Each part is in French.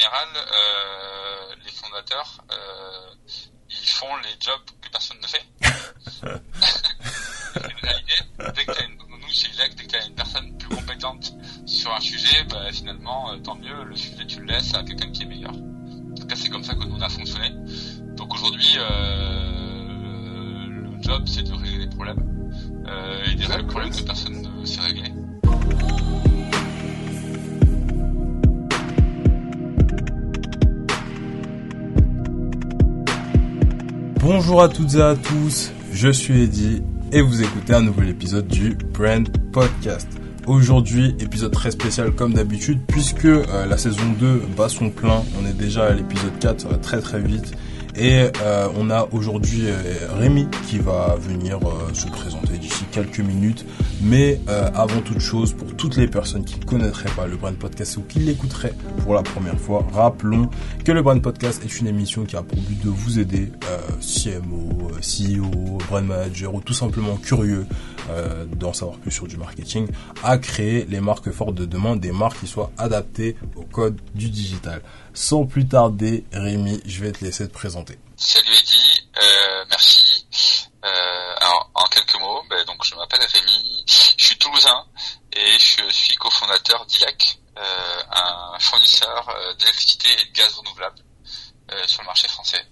général, euh, les fondateurs, euh, ils font les jobs que personne ne fait. Dès que t'as une, nous, chez ILEC, dès que t'as une personne plus compétente sur un sujet, bah, finalement, euh, tant mieux, le sujet, tu le laisses à quelqu'un qui est meilleur. En tout cas, c'est comme ça que nous, on a fonctionné. Donc aujourd'hui, euh, le job, c'est de régler les problèmes. Euh, et des problèmes que personne ne sait régler. Bonjour à toutes et à tous, je suis Eddy et vous écoutez un nouvel épisode du Brand Podcast. Aujourd'hui, épisode très spécial comme d'habitude puisque euh, la saison 2 bat son plein, on est déjà à l'épisode 4, ça va très très vite. Et euh, on a aujourd'hui euh, Rémi qui va venir euh, se présenter d'ici quelques minutes. Mais avant toute chose, pour toutes les personnes qui ne connaîtraient pas le Brand Podcast ou qui l'écouteraient pour la première fois, rappelons que le Brand Podcast est une émission qui a pour but de vous aider, CMO, CEO, Brand Manager ou tout simplement curieux d'en savoir plus sur du marketing, à créer les marques fortes de demain, des marques qui soient adaptées au code du digital. Sans plus tarder, Rémi, je vais te laisser te présenter. Salut Eddy, euh, merci. Euh, alors, en quelques mots, ben, donc je m'appelle Rémi, je suis toulousain et je suis cofondateur d'IAC, euh, un fournisseur euh, d'électricité et de gaz renouvelable euh, sur le marché français.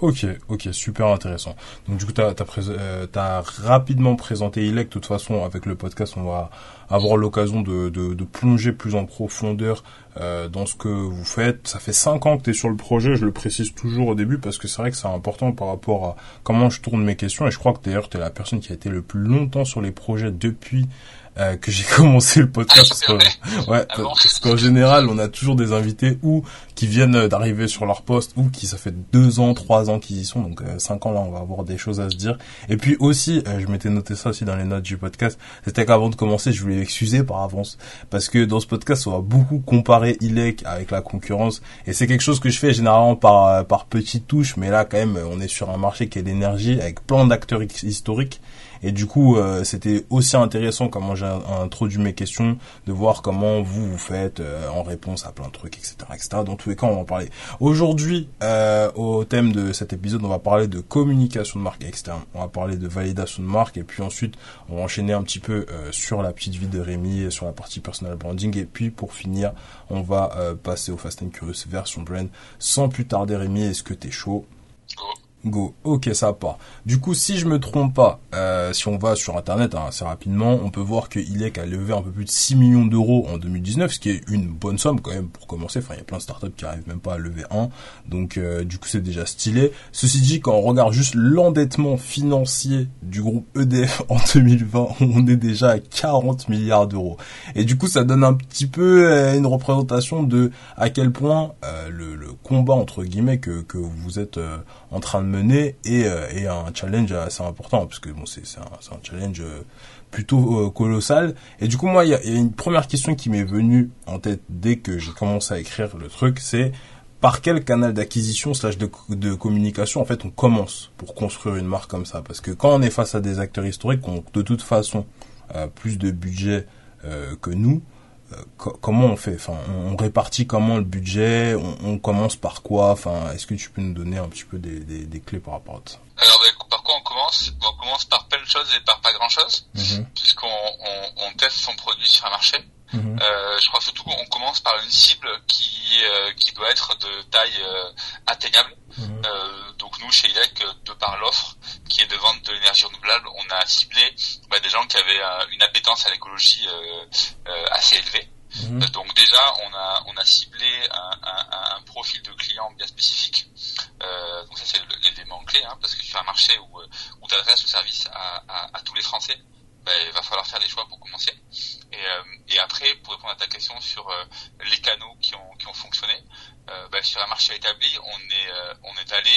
Ok, ok, super intéressant. Donc du coup, tu as, euh, rapidement présenté ILEC. De toute façon, avec le podcast, on va avoir l'occasion de, de, de, plonger plus en profondeur euh, dans ce que vous faites. Ça fait cinq ans que tu es sur le projet, je le précise toujours au début parce que c'est vrai que c'est important par rapport à comment je tourne mes questions. Et je crois que d'ailleurs, tu es la personne qui a été le plus longtemps sur les projets depuis euh, que j'ai commencé le podcast parce que, ouais, ah parce qu'en général on a toujours des invités ou qui viennent d'arriver sur leur poste ou qui ça fait deux ans, trois ans qu'ils y sont donc euh, cinq ans là on va avoir des choses à se dire. Et puis aussi euh, je m'étais noté ça aussi dans les notes du podcast c'était qu'avant de commencer je voulais excuser par avance. Parce que dans ce podcast on va beaucoup comparer ILEC avec la concurrence. Et c'est quelque chose que je fais généralement par par petites touches mais là quand même on est sur un marché qui est l'énergie avec plein d'acteurs historiques et du coup, euh, c'était aussi intéressant comment j'ai introduit mes questions, de voir comment vous vous faites euh, en réponse à plein de trucs, etc., etc. Dans tous les cas, on va en parler. Aujourd'hui, euh, au thème de cet épisode, on va parler de communication de marque externe. On va parler de validation de marque et puis ensuite, on va enchaîner un petit peu sur la petite vie de Rémi, sur la partie personal branding et puis pour finir, on va passer au Fast and Curious version brand. Sans plus tarder, Rémi, est-ce que t'es chaud? Go. Ok, ça part. Du coup, si je me trompe pas, euh, si on va sur Internet hein, assez rapidement, on peut voir que ILEC a levé un peu plus de 6 millions d'euros en 2019, ce qui est une bonne somme quand même pour commencer. Enfin, il y a plein de startups qui arrivent même pas à lever un. Donc, euh, du coup, c'est déjà stylé. Ceci dit, quand on regarde juste l'endettement financier du groupe EDF en 2020, on est déjà à 40 milliards d'euros. Et du coup, ça donne un petit peu euh, une représentation de à quel point le, le, combat entre guillemets que, que vous êtes en train de mener et, euh, et un challenge assez important parce que bon c'est un, un, challenge euh, plutôt euh, colossal. Et du coup moi il y a, y a, une première question qui m'est venue en tête dès que j'ai commencé à écrire le truc c'est par quel canal d'acquisition slash de, de communication en fait on commence pour construire une marque comme ça? Parce que quand on est face à des acteurs historiques qui ont de toute façon plus de budget que nous comment on fait? Enfin, on, répartit comment le budget? On, commence par quoi? Enfin, est-ce que tu peux nous donner un petit peu des, des, des clés par rapport à ça? Alors, bah, par quoi on commence? On commence par plein de choses et par pas grand-chose, mm-hmm. puisqu'on on, on, teste son produit sur un marché. Mm-hmm. euh, je crois surtout qu'on commence par une cible qui euh, qui doit être de taille euh, atteignable. Mm-hmm. Euh, donc nous, chez ILEC, de par l'offre qui est de vente de l'énergie renouvelable, on a ciblé bah, des gens qui avaient une appétence à l'écologie assez élevée. Mhm. Euh, donc déjà, on a on a ciblé un, un, un profil de client bien spécifique. Euh, donc ça c'est l'élément clé, hein, parce que sur un marché où, euh, où tu adresses le service à, à, à, tous les Français, ben, il va falloir faire des choix pour commencer. Et, euh, et après, pour répondre à ta question sur euh, les canaux qui ont qui ont fonctionné, ben, sur un marché établi, on est on est allé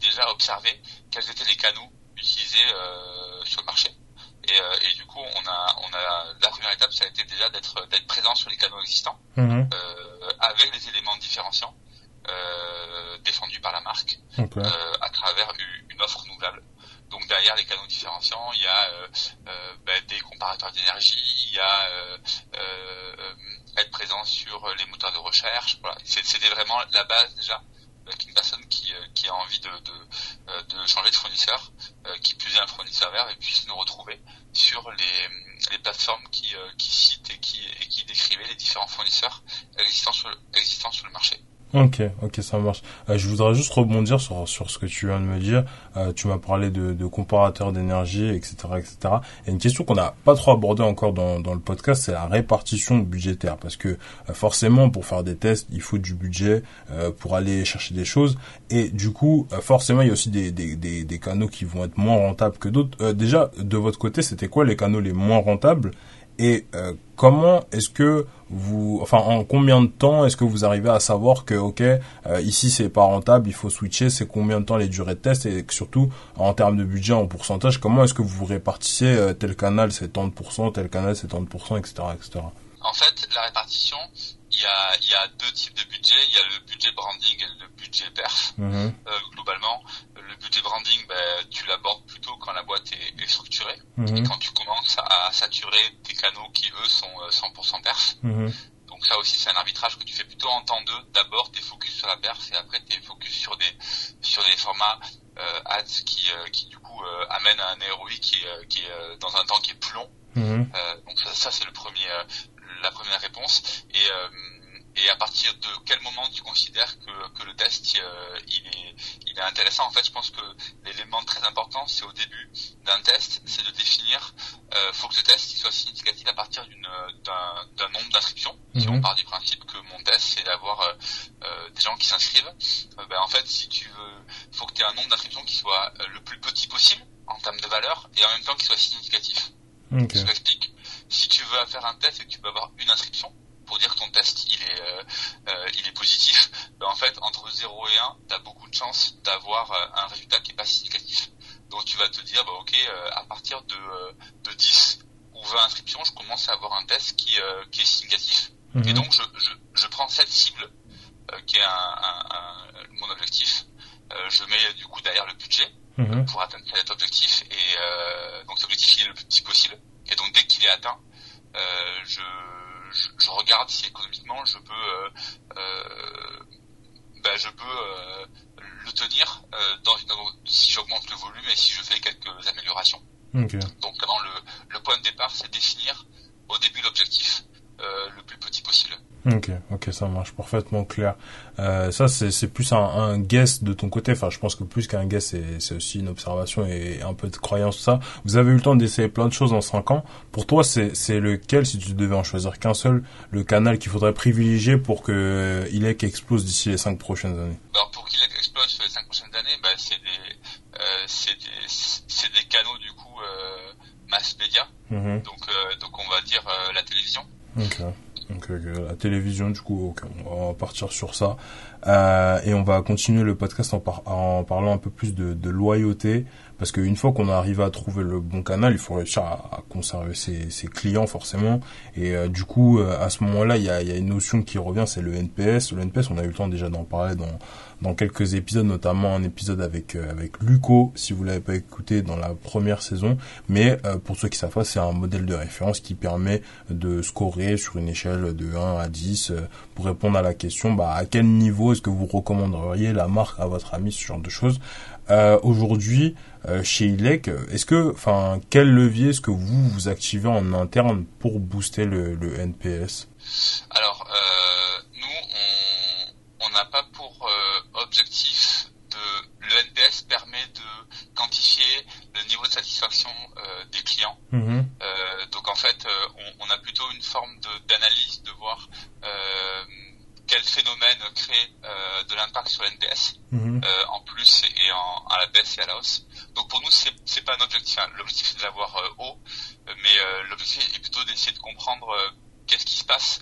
déjà observer quels étaient les canaux utilisés sur le marché. Et, euh, et, du coup, on a, on a la première étape, ça a été déjà d'être d'être présent sur les canaux existants, mhm. euh, avec des éléments différenciants euh, défendus par la marque, euh, à travers une offre renouvelable. Donc derrière les canaux différenciants, il y a euh, euh, ben, des comparateurs d'énergie, il y a être présent sur les moteurs de recherche. Voilà, c'était vraiment la base déjà avec une personne qui, qui a envie de, de, de changer de fournisseur, qui plus est un fournisseur vert et puisse nous retrouver sur les, les plateformes qui, qui citent et qui, et qui décrivaient les différents fournisseurs existants sur, existants sur le marché. Ok, ok, ça marche. Euh, je voudrais juste rebondir sur sur ce que tu viens de me dire. Euh, tu m'as parlé de, de comparateurs d'énergie, etc., etc. Et une question qu'on n'a pas trop abordée encore dans dans le podcast, c'est la répartition budgétaire, parce que euh, forcément, pour faire des tests, il faut du budget euh, pour aller chercher des choses. Et du coup, forcément, il y a aussi des des des, des canaux qui vont être moins rentables que d'autres. déjà, de votre côté, c'était quoi les canaux les moins rentables? Et euh, comment est-ce que vous, enfin, en combien de temps est-ce que vous arrivez à savoir que, ok, euh, ici c'est pas rentable, il faut switcher, c'est combien de temps les durées de test et surtout en termes de budget, en pourcentage, comment est-ce que vous répartissez euh, tel canal c'est tant de pourcents, tel canal c'est tant de pourcents, etc., etc. En fait, la répartition, il y a, y a deux types de budget. Il y a le budget branding et le budget perf. Mm-hmm. Euh, globalement, le budget branding, ben, tu l'abordes plutôt quand la boîte est, est structurée mm-hmm. et quand tu commences à saturer tes canaux qui eux sont 100% euh, perf. Mm-hmm. Donc ça aussi, c'est un arbitrage que tu fais plutôt en temps deux. D'abord, tu es focus sur la perf et après, tu es focus sur des sur des formats euh, ads qui euh, qui du coup euh, amènent à un ROI qui est qui est dans un temps qui est plus long. donc ça, ça c'est le premier la première réponse. Et, euh, et à partir de quel moment tu considères que, que le test euh, il, est, il est intéressant? En fait, je pense que l'élément très important, c'est au début d'un test, c'est de définir, euh, faut que le test il soit significatif à partir d'un nombre d'inscriptions. Si on mhm. part du principe que mon test c'est d'avoir euh des gens qui s'inscrivent, ben en fait, si tu veux, faut que tu aies un nombre d'inscriptions qui soit le plus petit possible en termes de valeur et en même temps qui soit significatif. Okay. Je m'explique si tu veux faire un test et que tu peux avoir une inscription pour dire que ton test il est euh, euh, il est positif, ben en fait entre 0 et 1, tu as beaucoup de chances d'avoir euh, un résultat qui est pas significatif. Donc tu vas te dire bah OK, à partir de de 10 ou 20 inscriptions, je commence à avoir un test qui qui est significatif. Mhm. Et donc je, je, je prends cette cible qui est un, un, mon objectif. je mets du coup derrière le budget mhm. pour atteindre cet objectif et donc cet objectif il est le plus petit possible et donc dès qu'il est atteint, euh, je, je, je, regarde si économiquement je peux, euh, euh ben, je peux le tenir dans, si j'augmente le volume et si je fais quelques améliorations. Okay. Donc le, le point de départ, c'est définir au début l'objectif le plus petit possible. Ok, ok, ça marche parfaitement clair. Euh, ça, c'est plus un, un, guess de ton côté. Enfin, je pense que plus qu'un guess, c'est aussi une observation et un peu de croyance. Ça, vous avez eu le temps d'essayer plein de choses en cinq ans. Pour toi, c'est lequel, si tu devais en choisir qu'un seul, le canal qu'il faudrait privilégier pour que euh, ILEC explose d'ici les cinq prochaines années? Alors, pour qu'ILEC explose sur les cinq prochaines années, bah, c'est des, euh, des, des, canaux du coup euh, mass média. Mm-hmm. Donc, euh, donc, on va dire euh, la télévision. Okay. Donc euh, la télévision, du coup, on va partir sur ça. Euh, et on va continuer le podcast en, parlant un peu plus de, loyauté, parce qu'une fois qu'on arrive à trouver le bon canal, il faut réussir à, conserver ses, clients forcément. Et euh, du coup, euh, à ce moment-là, il y a, y a, une notion qui revient, c'est le NPS. Le NPS, on a eu le temps déjà d'en parler dans dans quelques épisodes, notamment un épisode avec euh, avec Luco, si vous l'avez pas écouté dans la première saison. Mais euh, pour ceux qui savent pas, c'est un modèle de référence qui permet de scorer sur une échelle de 1 à 10 euh, pour répondre à la question bah, à quel niveau est-ce que vous recommanderiez la marque à votre ami, ce genre de choses. Aujourd'hui, chez ILEC, est-ce que, enfin, quel levier est-ce que vous vous activez en interne pour booster le, NPS Alors, nous, on n'a pas objectif de le NPS permet de quantifier le niveau de satisfaction euh, des clients. Mhm. Euh, donc en fait, euh, on, on, a plutôt une forme d'analyse de, voir quel phénomène crée de l'impact sur l'NPS mhm. en plus et en, à la baisse et à la hausse. Donc pour nous, c'est pas un objectif. Hein. L'objectif c'est de l'avoir haut, mais l'objectif est plutôt d'essayer de comprendre qu'est-ce qui se passe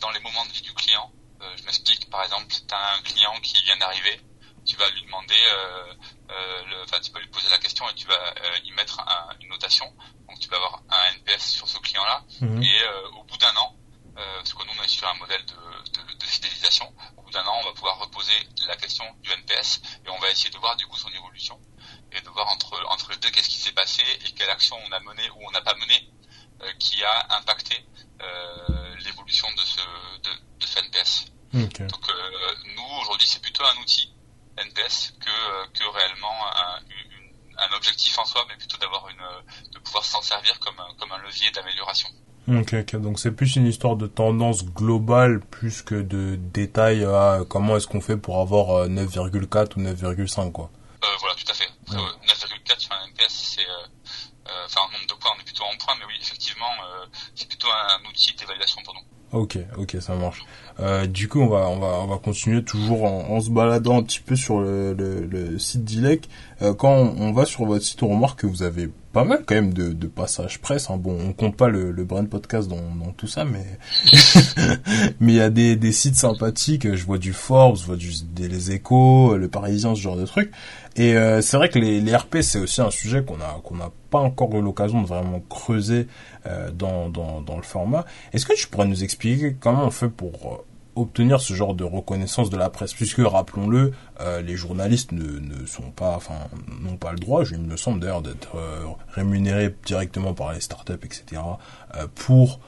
dans les moments de vie du client euh, je m'explique, par exemple, tu as un client qui vient d'arriver, tu vas lui demander, euh, euh, le, tu vas lui poser la question et tu vas y mettre une notation. Donc, tu vas avoir un NPS sur ce client-là. Mhm. Et au bout d'un an, parce que nous, on est sur un modèle de, de, de fidélisation, au bout d'un an, on va pouvoir reposer la question du NPS et on va essayer de voir du coup son évolution et de voir entre entre les deux qu'est-ce qui s'est passé et quelle action on a mené ou on n'a pas mené qui a impacté l'évolution l'évolution de ce de, de ce NPS. Donc nous aujourd'hui c'est plutôt un outil NPS que que réellement un, un objectif en soi, mais plutôt d'avoir une de pouvoir s'en servir comme comme un levier d'amélioration. Ok, ok. Donc c'est plus une histoire de tendance globale plus que de détails à comment est-ce qu'on fait pour avoir 9,4 euh, ou 9,5 quoi. Euh, voilà, tout à fait. 9,4 sur un MPS, c'est euh, euh, enfin en nombre de points, on est plutôt en points, mais oui, effectivement, c'est plutôt un outil d'évaluation pour nous. Ok, ok, ça marche. Euh, du coup, on va, on va, on va continuer toujours en, en se baladant un petit peu sur le, le, site d'ILEC. Euh, quand on, va sur votre site, on remarque que vous avez pas mal quand même de, de passages presse. Hein. Bon, on compte pas le, le Brand Podcast dans, dans tout ça, mais mais il y a des, des sites sympathiques. Je vois du Forbes, je vois du, des Les Échos, le Parisien, ce genre de trucs. Et euh, c'est vrai que les, les RP, c'est aussi un sujet qu'on a qu'on n'a pas encore eu l'occasion de vraiment creuser euh, dans, dans, dans le format. Est-ce que tu pourrais nous expliquer comment on fait pour euh, obtenir ce genre de reconnaissance de la presse puisque rappelons-le euh, les journalistes ne, sont pas enfin n'ont pas le droit je me semble d'ailleurs d'être euh, rémunérés directement par les startups etc euh, pour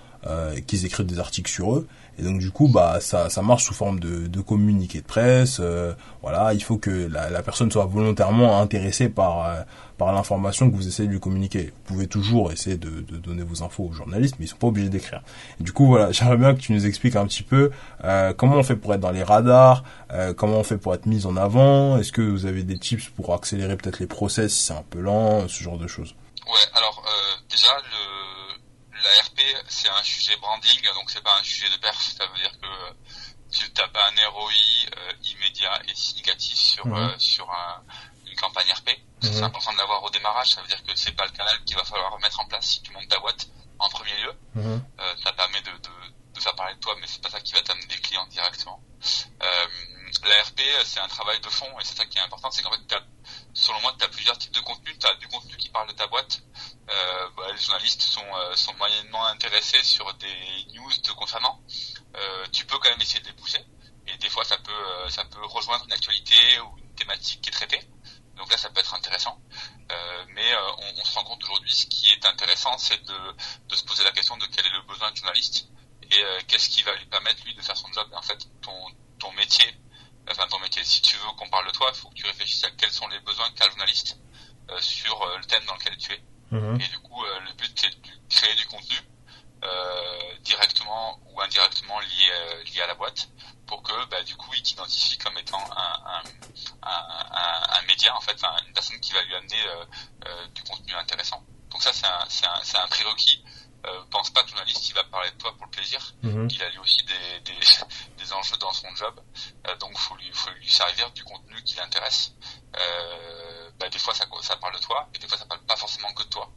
qu'ils écrivent des articles sur eux et donc du coup, bah ça, marche sous forme de, de communiqué de presse. Voilà, il faut que la, personne soit volontairement intéressée par par l'information que vous essayez de lui communiquer. Vous pouvez toujours essayer de, de donner vos infos aux journalistes, mais ils sont pas obligés d'écrire. Du coup, voilà, j'aimerais bien que tu nous expliques un petit peu euh, comment on fait pour être dans les radars, euh, comment on fait pour être mis en avant. Est-ce que vous avez des tips pour accélérer peut-être les process si c'est un peu lent, ce genre de choses? Ouais, alors déjà le la RP, c'est un sujet branding, donc c'est pas un sujet de perf. Ça veut dire que tu n'as pas un ROI euh, immédiat et significatif sur euh, sur une campagne RP. C'est mhm. important de l'avoir au démarrage. Ça veut dire que c'est pas le canal qu'il va falloir mettre en place si tu montes ta boîte en premier lieu. Mhm. Euh, ça permet de, de, de, faire parler de toi, mais c'est pas ça qui va t'amener des clients directement. la RP, c'est un travail de fond et c'est ça qui est important. C'est qu'en fait, selon moi, tu as plusieurs types de contenu. Tu as du contenu qui parle de ta boîte. Euh, bah, les journalistes sont, euh, sont moyennement intéressés sur des news te concernant. Euh, tu peux quand même essayer de les pousser. Et des fois, ça peut, euh, ça peut rejoindre une actualité ou une thématique qui est traitée. Donc là, ça peut être intéressant. Euh, mais on, on, se rend compte aujourd'hui, ce qui est intéressant, c'est de, de se poser la question de quel est le besoin du journaliste et qu'est-ce qui va lui permettre, lui, de faire son job. Et en fait, ton, ton métier, enfin ton métier, si tu veux qu'on parle de toi, il faut que tu réfléchisses à quels sont les besoins qu'a le journaliste euh, sur euh, le thème dans lequel tu es. Mhm. Et du coup, euh, le but c'est de créer du contenu directement ou indirectement lié lié à la boîte pour que bah, du coup il t'identifie comme étant un, un, un, un, média en fait, une personne qui va lui amener du contenu intéressant. Donc ça c'est un, un, un prérequis euh, pense pas que le journaliste il va parler de toi pour le plaisir. Mhm. Il a lui aussi des, des, des, enjeux dans son job, euh, donc faut lui faut lui servir du contenu qui l'intéresse. Euh, bah, des fois ça, ça parle de toi, et des fois ça parle pas forcément que de toi.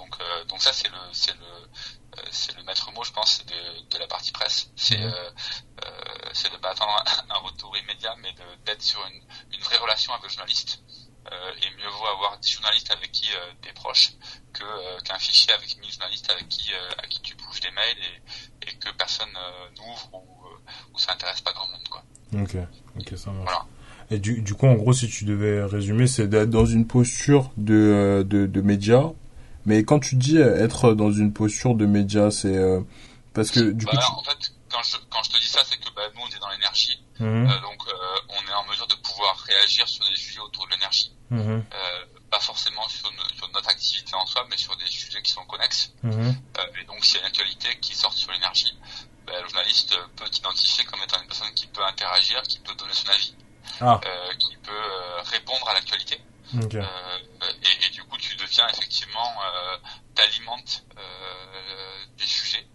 Donc euh, donc ça c'est le c'est le euh, c'est le maître mot je pense de, de la partie presse. C'est mhm. c'est de pas attendre un, retour immédiat, mais d'être sur une, une vraie relation avec le journaliste. Euh, et mieux vaut avoir des journalistes avec qui euh, tu es proche que euh, qu'un fichier avec mille journalistes avec qui à qui tu bouges des mails et, et que personne n'ouvre ou, ou ça intéresse pas grand monde quoi. Ok, ok ça marche. Voilà. Et du, du coup, en gros, si tu devais résumer, c'est d'être dans une posture de, de, de média. Mais quand tu dis être dans une posture de média, c'est parce que du bah, coup. En fait, quand je, quand je te dis ça, c'est que bah, nous, on est dans l'énergie. Mhm. Euh, donc, on est en mesure de pouvoir réagir sur des sujets autour de l'énergie. Mhm. Euh, pas forcément sur, sur, notre activité en soi, mais sur des sujets qui sont connexes. Mhm. Euh, et donc, s'il y a une actualité qui sort sur l'énergie, ben, le journaliste peut t'identifier comme étant une personne qui peut interagir, qui peut donner son avis, ah. euh, qui peut euh, répondre à l'actualité. Okay. Euh, et, et, du coup, tu deviens effectivement, euh, t'alimentes des sujets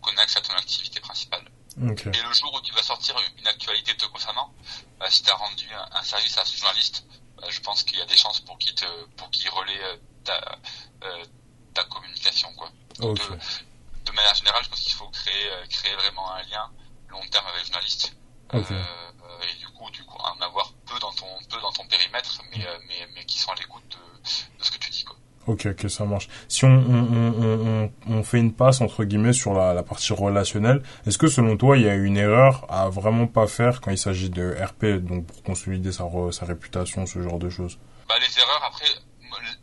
connexes à ton activité principale. Okay. Et le jour où tu vas sortir une actualité te concernant, bah, si tu as rendu un, un, service à ce journaliste, bah, je pense qu'il y a des chances pour qu'il te pour qu'il relaie euh, ta euh, ta communication quoi. Donc, de, de, manière générale, je pense qu'il faut créer euh, créer vraiment un lien long terme avec le journaliste. Okay. Euh, et du coup, du coup, en avoir peu dans ton peu dans ton périmètre, mais mais mais qui sont à l'écoute de, de ce que tu dis quoi. Ok, ok, ça marche. Si on, on, on, on, fait une passe entre guillemets sur la, la partie relationnelle, est-ce que selon toi il y a une erreur à vraiment pas faire quand il s'agit de RP, donc pour consolider sa, sa réputation, ce genre de choses? Bah les erreurs après,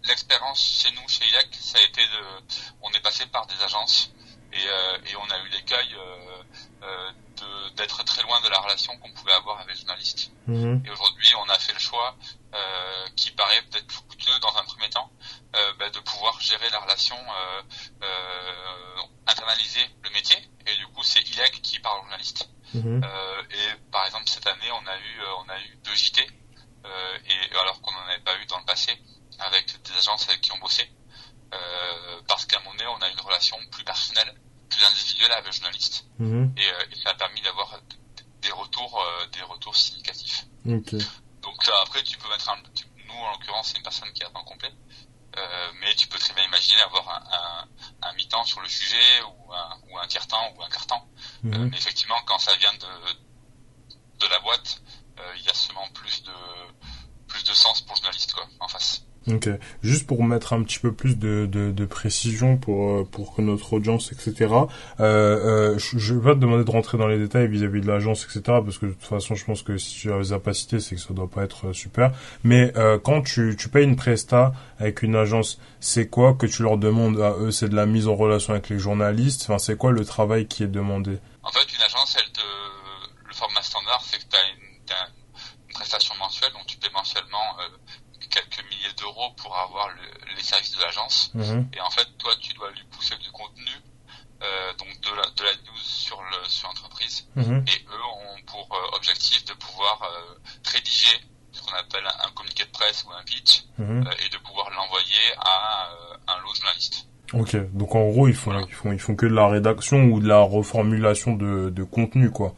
l'expérience chez nous, chez ILEC, ça a été de, on est passé par des agences et, euh, et on a eu l'écueil euh, d'être très loin de la relation qu'on pouvait avoir avec les journalistes. Mhm. Et aujourd'hui, on a fait le choix, euh, qui paraît peut-être plus coûteux dans un premier temps, euh, bah, de pouvoir gérer la relation, euh, internaliser le métier. Et du coup, c'est ILEG qui parle aux journalistes. Mhm. Et par exemple, cette année, on a eu, on a eu deux JT, et alors qu'on n'en avait pas eu dans le passé, avec des agences avec qui on bossait. parce qu'à un moment donné, on a une relation plus personnelle plus individuel avec le journaliste. Mhm. Et, euh, et, ça a permis d'avoir des retours, euh, des retours significatifs. Donc après, tu peux mettre un, nous en l'occurrence, c'est une personne qui est à temps complet. Euh, mais tu peux très bien imaginer avoir un, un, un mi-temps sur le sujet ou un, ou un tiers-temps ou un quart-temps. Mhm. Euh, mais effectivement, quand ça vient de, de la boîte, euh, il y a seulement plus de, plus de sens pour le journaliste quoi, en face. Ok. Juste pour mettre un petit peu plus de, de, de précision pour euh, pour que notre audience, etc. Euh, euh, je vais pas te demander de rentrer dans les détails vis-à-vis de l'agence, etc. Parce que de toute façon, je pense que si tu as pas cités, c'est que ça doit pas être super. Mais euh, quand tu, tu payes une presta avec une agence, c'est quoi que tu leur demandes à eux? C'est de la mise en relation avec les journalistes? Enfin, c'est quoi le travail qui est demandé? En fait, une agence, elle te le format standard, c'est que tu as une, prestation mensuelle, donc tu paies mensuellement. Euh, quelques milliers d'euros pour avoir le, les services de l'agence. Mhm. Et en fait, toi, tu dois lui pousser du contenu, euh, donc de la, de la news sur le sur l'entreprise. Mhm. Et eux ont pour euh, objectif de pouvoir euh, rédiger ce qu'on appelle un, communiqué de presse ou un pitch mhm. et de pouvoir l'envoyer à un lot journaliste. Ok, donc en gros ils font ils font ils font que de la rédaction ou de la reformulation de, de contenu quoi.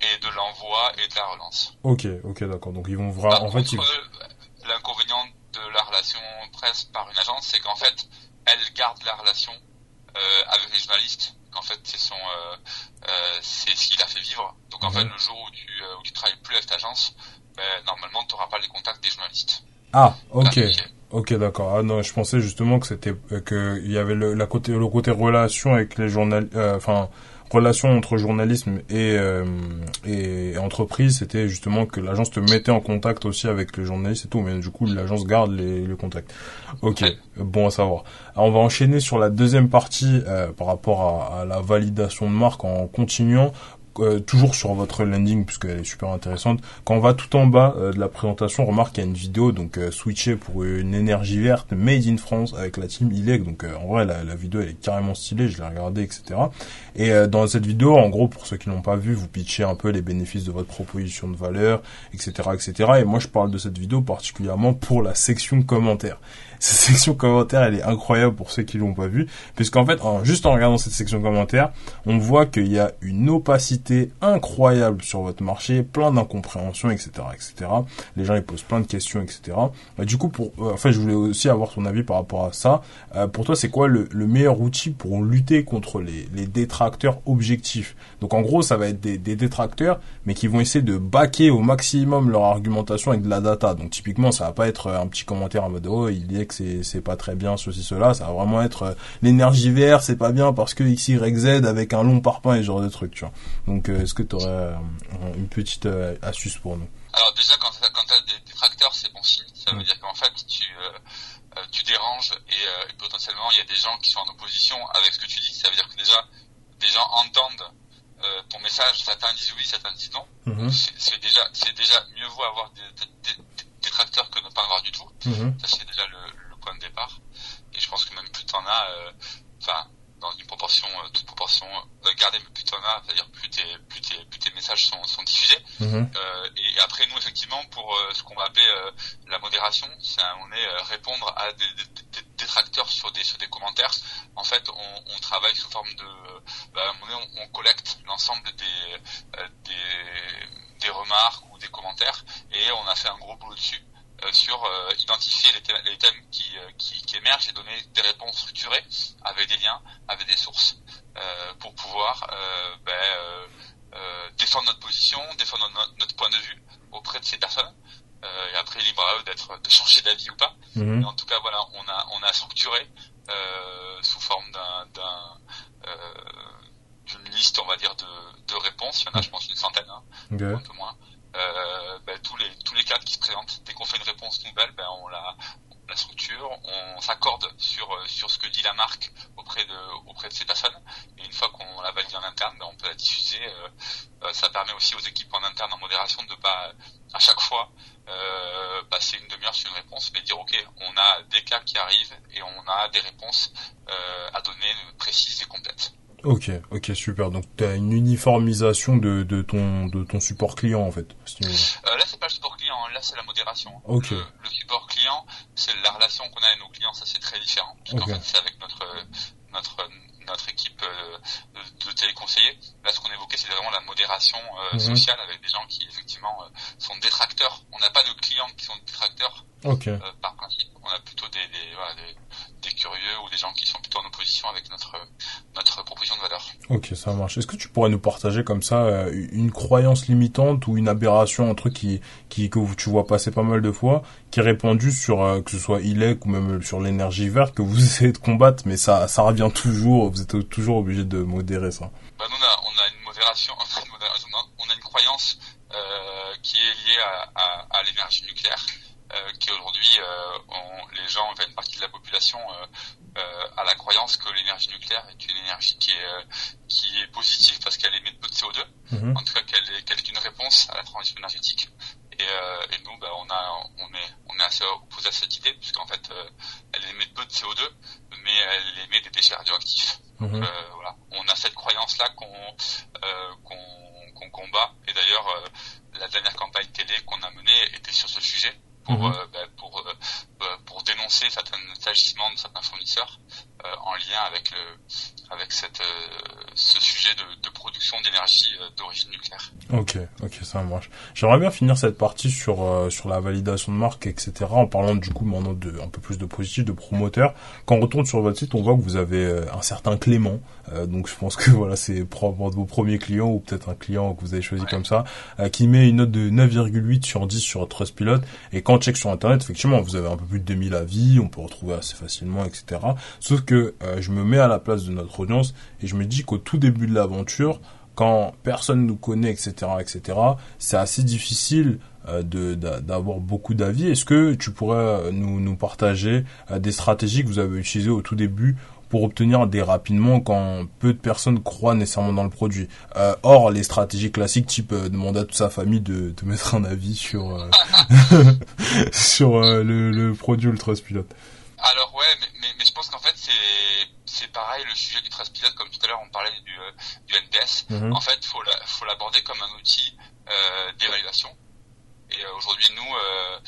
Et de l'envoi et de la relance. Ok, ok d'accord. Donc ils vont vraiment en fait ils presse par une agence, c'est qu'en fait, elle garde la relation euh, avec les journalistes. Qu'en fait, c'est son, euh, euh, c'est ce qui l'a fait vivre. Donc en fait, mhm. le jour où tu, où tu travailles plus avec l'agence, ben, normalement, tu n'auras pas les contacts des journalistes. Ah, ok. Ok, d'accord. Ah non, je pensais justement que c'était que il y avait le, la côté le côté relation avec les journalistes, enfin relation entre journalisme et, euh, et entreprise, c'était justement que l'agence te mettait en contact aussi avec les journalistes et tout, mais du coup l'agence garde les, le contact. Ok, bon à savoir. Alors, on va enchaîner sur la deuxième partie euh, par rapport à, à, la validation de marque en continuant euh, toujours sur votre landing puisqu'elle est super intéressante. Quand on va tout en bas euh, de la présentation, on remarque qu'il y a une vidéo donc euh, switchée pour une énergie verte made in France avec la team ILEC. Donc en vrai la, la, vidéo elle est carrément stylée, je l'ai regardée etc. Et dans cette vidéo, en gros pour ceux qui l'ont pas vu, vous pitchez un peu les bénéfices de votre proposition de valeur, etc. etc. Et moi je parle de cette vidéo particulièrement pour la section commentaires cette section commentaire, elle est incroyable pour ceux qui l'ont pas vu, puisqu'en fait, en, juste en regardant cette section commentaire, on voit qu'il y a une opacité incroyable sur votre marché, plein d'incompréhensions, etc., etc. Les gens ils posent plein de questions, etc. du coup, pour, euh, enfin, je voulais aussi avoir ton avis par rapport à ça. Euh, pour toi, c'est quoi le, le, meilleur outil pour lutter contre les, détracteurs objectifs? Donc, en gros, ça va être des, des détracteurs, mais qui vont essayer de baquer au maximum leur argumentation avec de la data. Donc, typiquement, ça va pas être un petit commentaire en mode oh, il est que c'est c'est pas très bien ceci cela. Ça va vraiment être euh, l'énergie verte c'est pas bien parce que x y z avec un long parpaing et ce genre de trucs tu vois. Donc euh, est-ce que tu aurais euh, une petite astuce pour nous? Alors déjà quand quand t'as des détracteurs c'est bon signe. Ça veut dire qu'en fait tu tu déranges et, potentiellement il y a des gens qui sont en opposition avec ce que tu dis. Ça veut dire que déjà des gens entendent ton message, certains disent oui, certains disent non. Mhm. C'est déjà, c'est déjà mieux vaut avoir des, des, détracteurs que ne pas avoir du tout. Mhm. Ça c'est déjà le, de départ. Et je pense que même plus t'en as, euh, enfin, dans une proportion, euh, toute proportion euh, mais plus t'en as, c'est-à-dire plus tes, plus tes, plus tes messages sont, sont diffusés. Euh, et après, nous, effectivement, pour euh, ce qu'on va appeler la modération, c'est on est répondre à des, des, des, détracteurs sur des, sur des commentaires. En fait, on, on travaille sous forme de, bah, on, on collecte l'ensemble des, des, des remarques ou des commentaires et on a fait un gros boulot dessus. Euh, sur euh, identifier les, les thèmes qui, euh, qui, qui, émergent et donner des réponses structurées avec des liens, avec des sources, pour pouvoir ben, défendre notre position, défendre notre, point de vue auprès de ces personnes. Et après, libre à eux d'être de changer d'avis ou pas. Mhm. Mais en tout cas, voilà, on a on a structuré sous forme d'un d'une liste, on va dire, de, de réponses. Il y en a, je pense, une centaine, hein, un peu moins euh, ben, tous les tous les cadres qui se présentent. Dès qu'on fait une réponse nouvelle, ben, on la la structure, on s'accorde sur sur ce que dit la marque auprès de auprès de ces personnes et une fois qu'on l'a validé en interne, ben, on peut la diffuser. Ça permet aussi aux équipes en interne en modération de pas à chaque fois passer une demi-heure sur une réponse, mais dire ok, on a des cas qui arrivent et on a des réponses à donner précises et complètes. Ok, ok, super. Donc tu as une uniformisation de, de, ton, de ton support client en fait. Euh, là c'est pas le support client, hein. là c'est la modération. Ok. Le, support client, c'est la relation qu'on a avec nos clients, ça c'est très différent. Parce fait c'est avec notre notre notre équipe euh, de téléconseillers. Là ce qu'on évoquait c'est vraiment la modération euh, mhm. sociale avec des gens qui effectivement euh, sont détracteurs. On n'a pas de clients qui sont détracteurs. Ok. par principe, on a plutôt des, des, voilà, des des curieux ou des gens qui sont plutôt en opposition avec notre notre proposition de valeur. Ok, ça marche. Est-ce que tu pourrais nous partager comme ça une croyance limitante ou une aberration, un truc qui qui que tu vois passer pas mal de fois, qui est répandu sur que ce soit ILEC ou même sur l'énergie verte que vous essayez de combattre, mais ça ça revient toujours. Vous êtes toujours obligé de modérer ça. Bah, on a, on a une modération, on a une croyance euh, qui est liée à, à, à l'énergie nucléaire. Euh, qui aujourd'hui, euh, les gens, enfin une partie de la population, a la croyance que l'énergie nucléaire est une énergie qui est qui est positive parce qu'elle émet peu de CO2. Mhm. En tout cas, qu'elle est, une réponse à la transition énergétique. Et, et nous, bah, on a, on est, on est assez opposé à cette idée puisqu'en fait, elle émet peu de CO2, mais elle émet des déchets radioactifs. Donc mhm. voilà, on a cette croyance-là qu'on qu'on qu'on combat. Et d'ailleurs, la dernière campagne télé qu'on a menée était sur ce sujet pour, mhm. euh, bah, pour, euh, euh, pour dénoncer certains agissements de certains fournisseurs en lien avec le, avec cette, ce sujet de, de production d'énergie d'origine nucléaire. Ok, ok, ça marche. J'aimerais bien finir cette partie sur sur la validation de marque, etc. En parlant du coup maintenant de un peu plus de positif, de promoteur. Quand on retourne sur votre site, on voit que vous avez un certain Clément. donc je pense que voilà, c'est probablement de vos premiers clients ou peut-être un client que vous avez choisi comme ça, qui met une note de 9,8 sur 10 sur Trustpilot. Et quand on check sur internet, effectivement, vous avez un peu plus de 2000 avis, on peut retrouver assez facilement, etc. Sauf que euh, je me mets à la place de notre audience et je me dis qu'au tout début de l'aventure, quand personne nous connaît, etc., etc., c'est assez difficile euh, d'avoir beaucoup d'avis. Est-ce que tu pourrais euh, nous, partager des stratégies que vous avez utilisées au tout début pour obtenir des rapidement quand peu de personnes croient nécessairement dans le produit? Or, les stratégies classiques, type euh, demander à toute sa famille de, de mettre un avis sur sur le, produit Ultraspilote. Alors ouais, mais, mais, mais je pense qu'en fait c'est c'est pareil le sujet du Traspilote, comme tout à l'heure on parlait du, du NPS. Mhm. En fait, faut la, faut l'aborder comme un outil d'évaluation. Et aujourd'hui, nous, euh,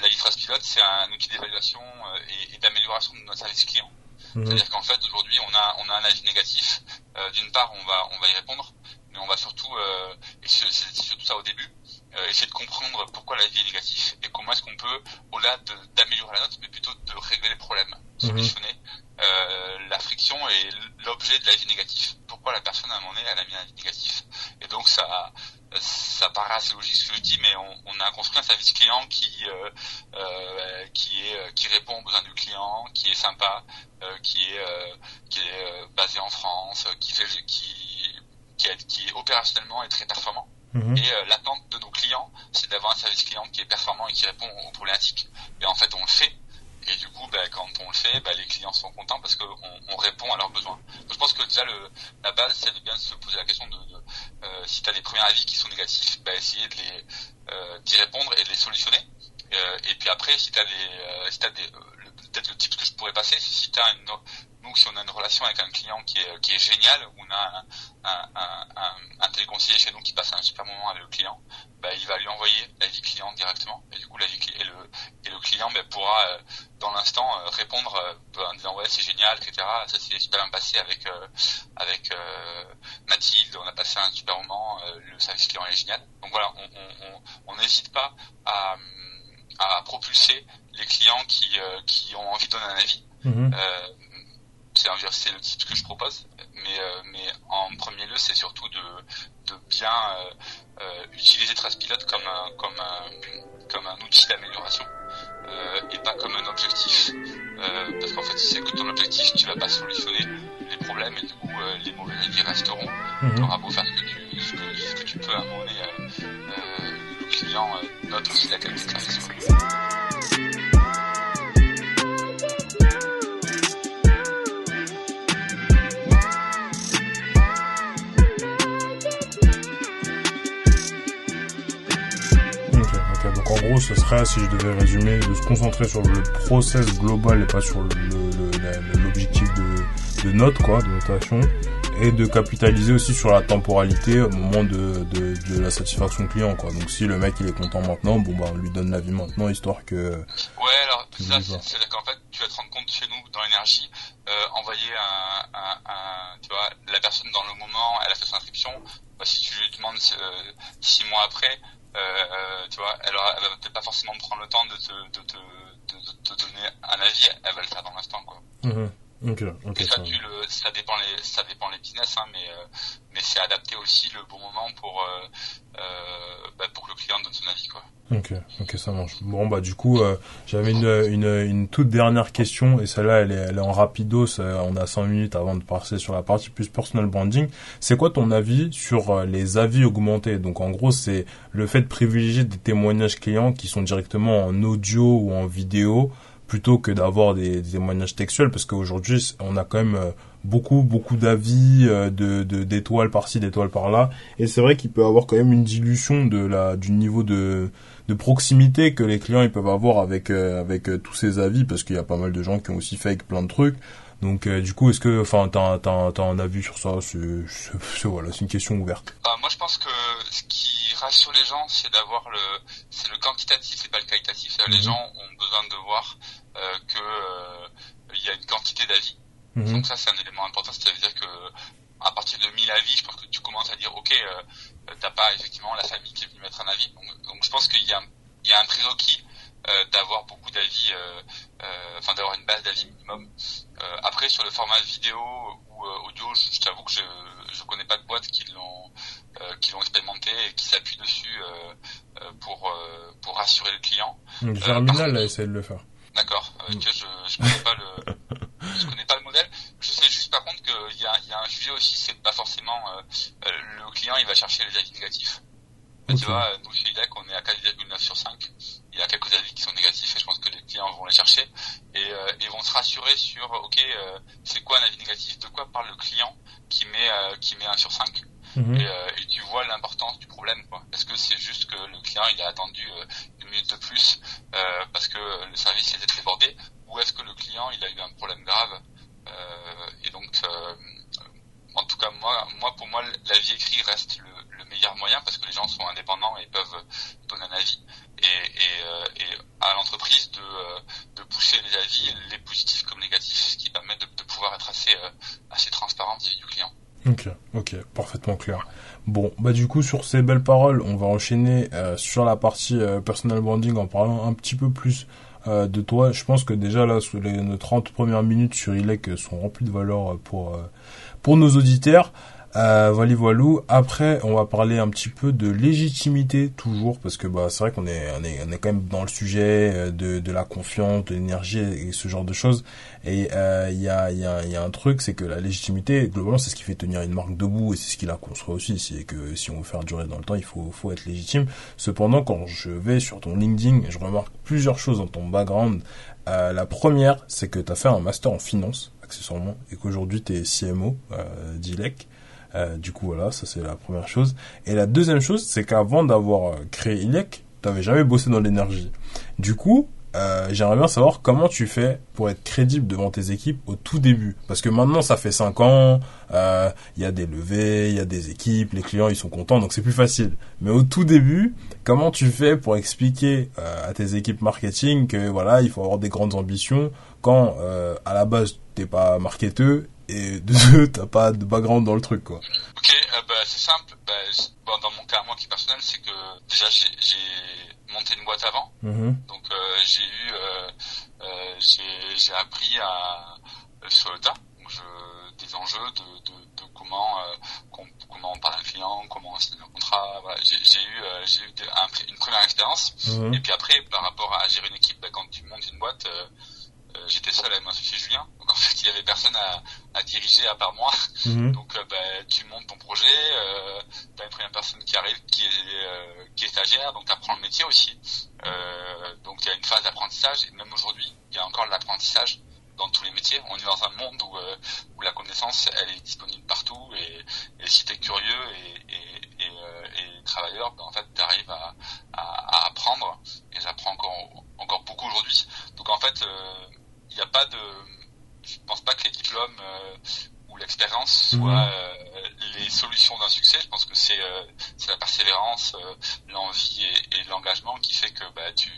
la Traspilote, c'est un outil d'évaluation et, et d'amélioration de notre service client. Mhm. C'est-à-dire qu'en fait aujourd'hui on a on a un avis négatif. Euh, D'une part on va on va y répondre, mais on va surtout euh, et c'est surtout ça au début euh, essayer de comprendre pourquoi l'avis est négatif et comment est-ce qu'on peut au-delà d'améliorer la note, mais plutôt de régler les problèmes, mhm. solutionner euh, la friction et l'objet de l'avis négatif. Pourquoi la personne à un moment donné elle a mis un avis négatif Et donc ça ça paraît assez logique ce que je dis, mais on, on a construit un service client qui euh, euh, qui est qui répond aux besoins du client, qui est sympa, euh, qui est euh, qui est euh, basé en France, qui fait qui qui est, qui est opérationnellement et très performant. Mhm. Et l'attente de nos clients, c'est d'avoir un service client qui est performant et qui répond aux problématiques. Et en fait, on le fait. Et du coup, bah, quand on le fait, bah, les clients sont contents parce qu'on on répond à leurs besoins. Donc, je pense que déjà le, la base, c'est de bien se poser la question de, euh, si tu as des premiers avis qui sont négatifs, bah, essayer de les euh, d'y répondre et de les solutionner. Euh, et puis après, si tu as des, si as des peut-être le type que je pourrais passer, c'est si tu as une, nous, si on a une relation avec un client qui est, qui est génial, où on a un, un, un, un téléconseiller chez nous qui passe un super moment avec le client, bah, il va lui envoyer l'avis client directement. Et du coup, l'avis et le, et le client bah, pourra, euh, dans l'instant, euh, répondre euh, en disant ouais, c'est génial, etc. Ça s'est super bien passé avec, avec Mathilde, on a passé un super moment, le service client est génial. Donc voilà, on n'hésite on, on, pas à à propulser les clients qui, euh, qui ont envie de donner un avis. Mhm. Euh, c'est le type que je propose, mais, euh, mais en premier lieu, c'est surtout de, de bien utiliser Traspilote comme un, comme un, comme un outil d'amélioration et pas comme un objectif. parce qu'en fait, si c'est que ton objectif, tu vas pas solutionner les problèmes et du coup, les mauvais avis resteront. Mhm. Tu auras beau faire ce que tu, ce que, ce que tu peux à un moment donné, le client note aussi la qualité de service. Gros, ce serait, si je devais résumer, de se concentrer sur le process global et pas sur l'objectif de, de note, quoi, de notation, et de capitaliser aussi sur la temporalité au moment de, de, de, la satisfaction client, quoi. Donc si le mec il est content maintenant, bon bah on lui donne la vie maintenant, histoire que... Ouais, alors ça, c'est qu'en fait, tu vas te rendre compte chez nous, dans l'énergie, euh, envoyer un, un, un, tu vois, la personne dans le moment, elle a fait son inscription, bah, si tu lui demandes euh, six mois après, euh, tu vois, elle, aura, elle va peut-être pas forcément prendre le temps de te, de, de, te donner un avis, elle va le faire dans l'instant, quoi. Mmh. Okay, okay, ça, tu le, ça dépend les, ça dépend les business, hein, mais euh, mais c'est adapté aussi le bon moment pour euh, euh, bah, pour que le client donne son avis, quoi. Ok, ok, ça marche. Bon bah du coup, euh, j'avais une, une une toute dernière question et celle-là, elle est elle est en rapidos. on a 100 minutes avant de passer sur la partie plus personal branding. C'est quoi ton avis sur les avis augmentés? Donc en gros, c'est le fait de privilégier des témoignages clients qui sont directement en audio ou en vidéo plutôt que d'avoir des, témoignages textuels parce qu'aujourd'hui on a quand même euh, beaucoup beaucoup d'avis euh, de d'étoiles par-ci d'étoiles par-là. Et c'est vrai qu'il peut avoir quand même une dilution de la du niveau de de proximité que les clients ils peuvent avoir avec euh, avec tous ces avis parce qu'il y a pas mal de gens qui ont aussi fait avec plein de trucs. Donc du coup est-ce que enfin t'as t'as un avis sur ça? C'est voilà c'est une question ouverte. Bah, moi je pense que ce qui rassure les gens c'est d'avoir le c'est le quantitatif et pas le qualitatif les mhm. gens ont besoin de voir euh, que euh, il y a une quantité d'avis. Mhm. Donc ça c'est un élément important, c'est-à-dire que à partir de 1000 avis, je pense que tu commences à dire ok, euh, t'as pas effectivement la famille qui est venue mettre un avis. Donc, je pense qu'il y a, il y a un prérequis euh, d'avoir beaucoup d'avis, euh, enfin d'avoir une base d'avis minimum. après sur le format vidéo ou audio, je, t'avoue que je je connais pas de boîte qui l'ont qui l'ont expérimenté et qui s'appuie dessus pour pour rassurer le client. Germinal a essayé de le faire. D'accord. Euh, je, je connais pas le, je connais pas le modèle. Je sais juste par contre qu'il y a, y a un sujet aussi, c'est pas forcément euh, euh, le client, il va chercher les avis négatifs. Tu vois, nous chez IDEC, on est à 4,9 sur 5. Il y a quelques avis qui sont négatifs et je pense que les clients vont les chercher et euh, vont se rassurer sur, ok, euh, c'est quoi un avis négatif, de quoi parle le client qui met qui met 1 sur 5 mhm. et, et, tu vois l'importance du problème. Quoi. Est-ce que c'est juste que le client il a attendu une minute de plus euh, parce que le service était débordé, ou est-ce que le client il a eu un problème grave euh, Et donc, euh, en tout cas moi, moi pour moi, l'avis écrit reste le, le, meilleur moyen parce que les gens sont indépendants et peuvent donner un avis. Et, et, et à l'entreprise de, de pousser les avis, les positifs comme négatifs, ce qui permet de, de pouvoir être assez, assez transparent vis-à-vis du client. Ok, parfaitement clair. Bon, bah du coup sur ces belles paroles, on va enchaîner euh, sur la partie euh, personal branding en parlant un petit peu plus euh, de toi. Je pense que déjà là, nos 30 premières minutes sur ILEC sont remplies de valeur pour pour nos auditeurs. Euh, voilà, voilou. Après, on va parler un petit peu de légitimité toujours parce que bah c'est vrai qu'on est on est on est quand même dans le sujet euh, de de la confiance, de l'énergie et ce genre de choses. Et euh, il y a y a y a un truc, c'est que la légitimité globalement c'est ce qui fait tenir une marque debout et c'est ce qui la construit aussi. C'est que si on veut faire durer dans le temps, il faut faut être légitime. Cependant, quand je vais sur ton LinkedIn, je remarque plusieurs choses dans ton background. Euh, la première, c'est que tu as fait un master en finance accessoirement et qu'aujourd'hui tu es CMO euh, d'ILEC. Euh, du coup, voilà, ça c'est la première chose. Et la deuxième chose, c'est qu'avant d'avoir euh, créé ILEC, t'avais jamais bossé dans l'énergie. Du coup, euh, j'aimerais bien savoir comment tu fais pour être crédible devant tes équipes au tout début. Parce que maintenant, ça fait cinq ans, il euh, y a des levées, il y a des équipes, les clients, ils sont contents, donc c'est plus facile. Mais au tout début, comment tu fais pour expliquer euh, à tes équipes marketing que voilà, il faut avoir des grandes ambitions quand à la base, t'es pas marketeur et de deux, t'as pas de background dans le truc, quoi. Ok, euh, bah, c'est simple. Bah, bon, dans mon cas, moi qui personnel, c'est que déjà j'ai monté une boîte avant, mm-hmm. donc euh, j'ai eu, euh, euh j'ai appris à sur le tas, donc je, des enjeux de, de, de comment comment on parle à un client, comment on signe un contrat. Voilà. J'ai eu j'ai eu une première expérience, mm-hmm. et puis après par rapport à gérer une équipe, bah, quand tu montes une boîte euh, j'étais seul à m'institut Julien. Donc en fait, il y avait personne à, à diriger à part moi. Mhm. Donc euh, bah, tu montes ton projet, euh, t'as une première personne qui arrive qui est, euh, qui est stagiaire, donc t'apprends le métier aussi. Euh, donc il y a une phase d'apprentissage, et même aujourd'hui, il y a encore de l'apprentissage dans tous les métiers. On est dans un monde où, euh, où la connaissance, elle est disponible partout, et, et si t'es curieux et, et, et, euh, et travailleur, bah, en fait, t'arrives à, à, à apprendre, et j'apprends encore, encore beaucoup aujourd'hui. Donc en fait... Euh, il n'y a pas de. Je pense pas que les diplômes euh, ou l'expérience mhm. soient euh, les solutions d'un succès. Je pense que c'est euh, la persévérance, l'envie et, l'engagement qui fait que bah, tu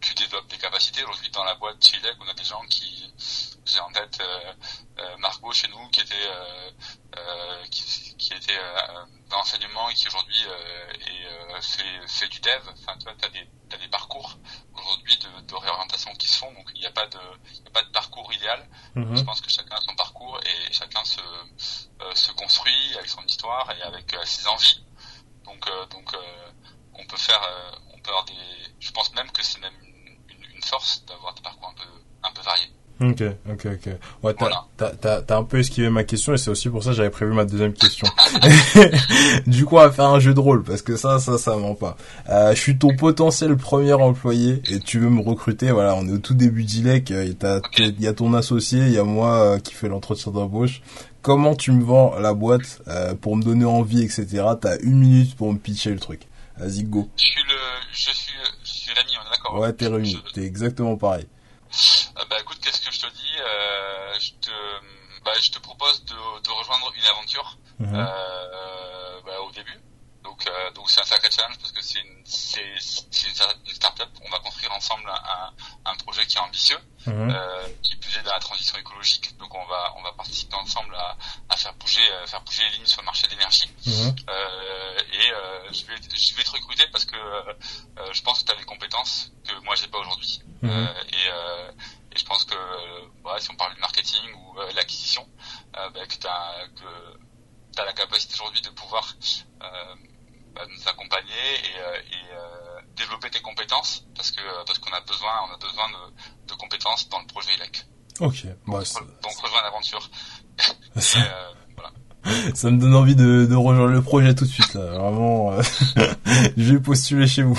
tu développes des capacités. Aujourd'hui, dans la boîte Chilec, on a des gens qui, j'ai en tête Margot chez nous, qui était, qui, était dans l'enseignement et qui aujourd'hui fait, fait, du dev. Enfin, tu vois, des, as des parcours aujourd'hui de, de, réorientation qui se font, donc il n'y a pas de, il y a pas de parcours idéal. Mhm. Je pense que chacun a son parcours et chacun se, euh, se construit avec son histoire et avec euh, ses envies. Donc, euh, donc on peut faire, on peut avoir des, je pense même que c'est même une, une, une force d'avoir des parcours un peu, un peu variés. Ok, ok, ok. Ouais, t'as, t'as, t'as, un peu esquivé ma question et c'est aussi pour ça que j'avais prévu ma deuxième question. du coup, on va faire un jeu de rôle parce que ça, ça, ça ment pas. Euh, je suis ton potentiel premier employé et tu veux me recruter. Voilà, on est au tout début d'ILEC. Il y a ton associé, il y a moi euh, qui fait l'entretien d'embauche. Comment tu me vends la boîte euh, pour me donner envie, etc. T'as une minute pour me pitcher le truc. Vas-y, go. Je suis le, je suis, je suis Rémi, on est d'accord. Ouais, t'es Rémi. T'es exactement pareil. Euh, bah écoute, qu'est-ce que je te dis euh, Je te, bah, je te propose de, de rejoindre une aventure mhm. euh, bah, au début. Donc, euh, donc c'est un sacré challenge parce que c'est une, c'est, une, start-up. On va construire ensemble un, un projet qui est ambitieux, mhm. euh, qui plus est dans la transition écologique. Donc, on va, on va participer ensemble à, à faire bouger, faire bouger les lignes sur le marché de l'énergie. Mhm. Euh, et je vais, je vais te recruter parce que je pense que tu as les compétences que moi j'ai pas aujourd'hui. Mhm. Euh, et, euh, et, je pense que bah, si on parle du marketing ou euh, l'acquisition, bah, que tu as, la capacité aujourd'hui de pouvoir bah, nous accompagner et, et développer tes compétences parce que parce qu'on a besoin on a besoin de, de compétences dans le projet ILEC. Ok. Donc, donc rejoins l'aventure. ça me donne envie de, de rejoindre le projet tout de suite là. Vraiment, euh, je vais postuler chez vous.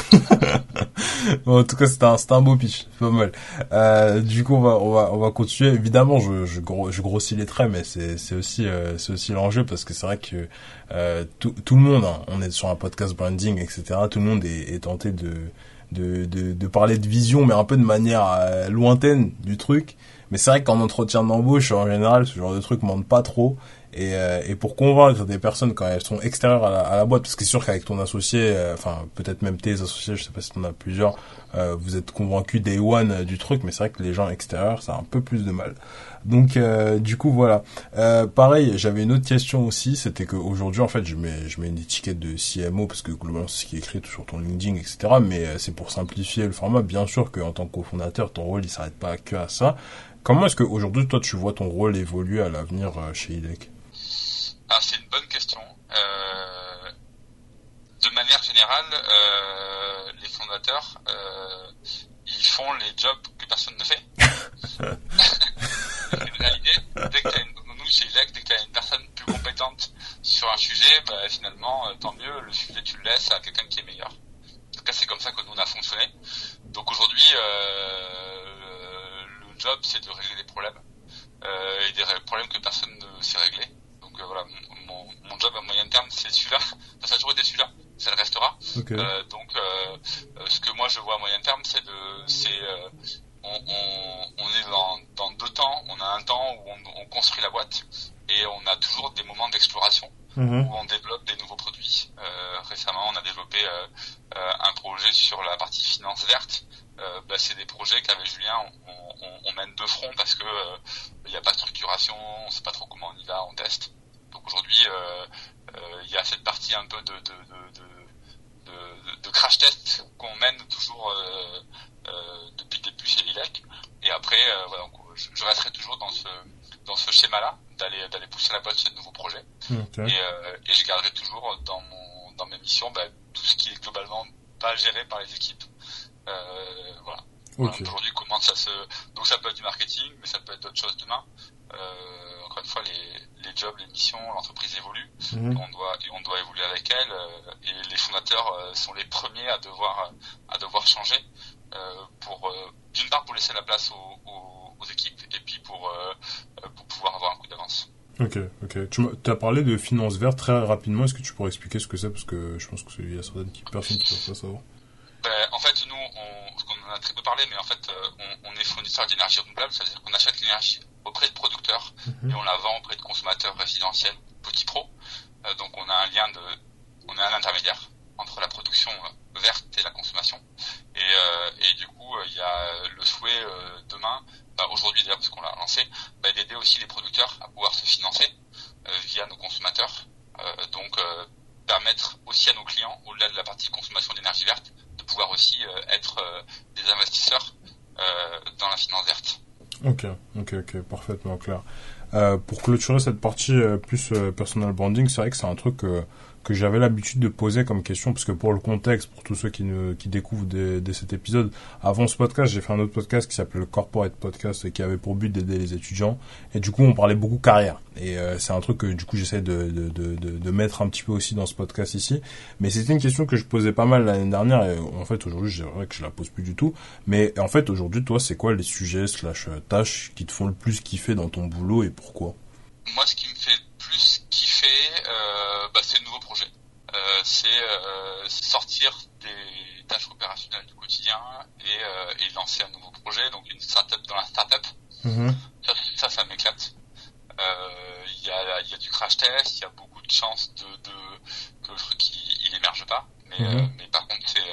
en tout cas, c'était un, un beau pitch, pas mal. Euh, du coup, on va, on va, on va continuer. Évidemment, je, je, je grossis les traits, mais c'est, aussi, euh, aussi l'enjeu parce que c'est vrai que euh, tout, tout le monde, hein, on est sur un podcast branding, etc. Tout le monde est, est tenté de, de, de, de, parler de vision, mais un peu de manière euh, lointaine du truc. Mais c'est vrai qu'en entretien d'embauche, en général, ce genre de truc monte pas trop. Et, euh, et pour convaincre des personnes quand elles sont extérieures à la, à la boîte, parce que c'est sûr qu'avec ton associé, euh, enfin peut-être même tes associés, je sais pas si t'en as plusieurs, euh, vous êtes convaincus day one du truc, mais c'est vrai que les gens extérieurs, ça a un peu plus de mal. Donc du coup voilà. pareil, j'avais une autre question aussi, c'était qu'aujourd'hui en fait je mets je mets une étiquette de CMO parce que globalement c'est ce qui est écrit sur ton LinkedIn etc. Mais c'est pour simplifier le format. Bien sûr qu'en tant que cofondateur, ton rôle il s'arrête pas que à ça. Comment est-ce qu'aujourd'hui toi tu vois ton rôle évoluer à l'avenir chez IDEC ah, c'est une bonne question. Euh, de manière générale, euh, les fondateurs, euh, ils font les jobs que personne ne fait. c'est une réalité. Dès que as une, nous, chez ILEC, dès que tu as une personne plus compétente sur un sujet, bah, finalement, tant mieux, le sujet, tu le laisses à quelqu'un qui est meilleur. En tout cas, c'est comme ça que nous, on a fonctionné. Donc aujourd'hui, le job, c'est de régler des problèmes. Et des problèmes que personne ne sait régler. Euh, voilà, mon, mon, job à moyen terme, c'est celui-là. Enfin, ça a toujours été celui-là. Ça le restera. Euh, donc, euh, ce que moi je vois à moyen terme, c'est de, c'est, on, on, on, est dans, dans, deux temps. On a un temps où on, on, construit la boîte et on a toujours des moments d'exploration mhm. où on développe des nouveaux produits. récemment, on a développé un projet sur la partie finance verte. Bah, c'est des projets qu'avec Julien on, on, on, mène de front parce que il n'y a pas de structuration, on sait pas trop comment on y va, on teste. Donc aujourd'hui, euh, euh, il y a cette partie un peu de, de, de, de crash test qu'on mène toujours euh, depuis le début chez Lilec. Et après, voilà, je, resterai toujours dans ce dans ce schéma-là, d'aller d'aller pousser la boîte sur de nouveaux projets. Et, et je garderai toujours dans mon dans mes missions bah, tout ce qui est globalement pas géré par les équipes. voilà. Aujourd'hui, comment ça se donc ça peut être du marketing, mais ça peut être d'autres choses demain. Euh, encore une fois, les, les jobs, les missions, l'entreprise évolue. Mhm. On doit et on doit évoluer avec elle. Euh, et les fondateurs euh, sont les premiers à devoir à devoir changer pour d'une part pour laisser la place aux, aux, aux équipes et puis pour pour pouvoir avoir un coup d'avance. Ok, ok. Tu as parlé de finance verte très rapidement. Est-ce que tu pourrais expliquer ce que c'est? Parce que je pense qu'il y a certaines personnes qui ne peuvent pas savoir. Ben, en fait, nous, on, on en a très peu parlé, mais en fait, on, on est fournisseur d'énergie renouvelable, c'est-à-dire qu'on achète l'énergie auprès de producteurs mhm. et on la vend auprès de consommateurs résidentiels petits pros. Euh, donc on a un lien de, on est un intermédiaire entre la production euh, verte et la consommation. Et, euh, et du coup, euh, il y a le souhait euh, demain, bah, aujourd'hui déjà parce qu'on l'a lancé, bah, d'aider aussi les producteurs à pouvoir se financer euh, via nos consommateurs. donc permettre aussi à nos clients, au-delà de la partie consommation d'énergie verte, de pouvoir aussi être des investisseurs dans la finance verte. Ok, ok, ok, parfaitement clair. Euh, pour clôturer cette partie euh, plus euh, personal branding, c'est vrai que c'est un truc que j'avais l'habitude de poser comme question, parce que pour le contexte, pour tous ceux qui, ne, qui découvrent de, cet épisode, avant ce podcast, j'ai fait un autre podcast qui s'appelait le Corporate Podcast, et qui avait pour but d'aider les étudiants. Et du coup, on parlait beaucoup carrière. Et euh, c'est un truc que du coup, j'essaie de, de, de, de, mettre un petit peu aussi dans ce podcast ici. Mais c'était une question que je posais pas mal l'année dernière, et en fait, aujourd'hui, je dirais que je la pose plus du tout. Mais en fait, aujourd'hui, toi, c'est quoi les sujets slash tâches qui te font le plus kiffer dans ton boulot et pourquoi? Moi, ce qui me fait plus kiffer, euh, bah, c'est le. Euh, c'est euh, sortir des tâches opérationnelles du quotidien et, euh, et, lancer un nouveau projet, donc une startup dans la startup. Mm Ça, ça, ça m'éclate. Il y, a, y a du crash test, il y a beaucoup de chances de, de, que le truc il, il émerge pas, mais, mhm. mais par contre c'est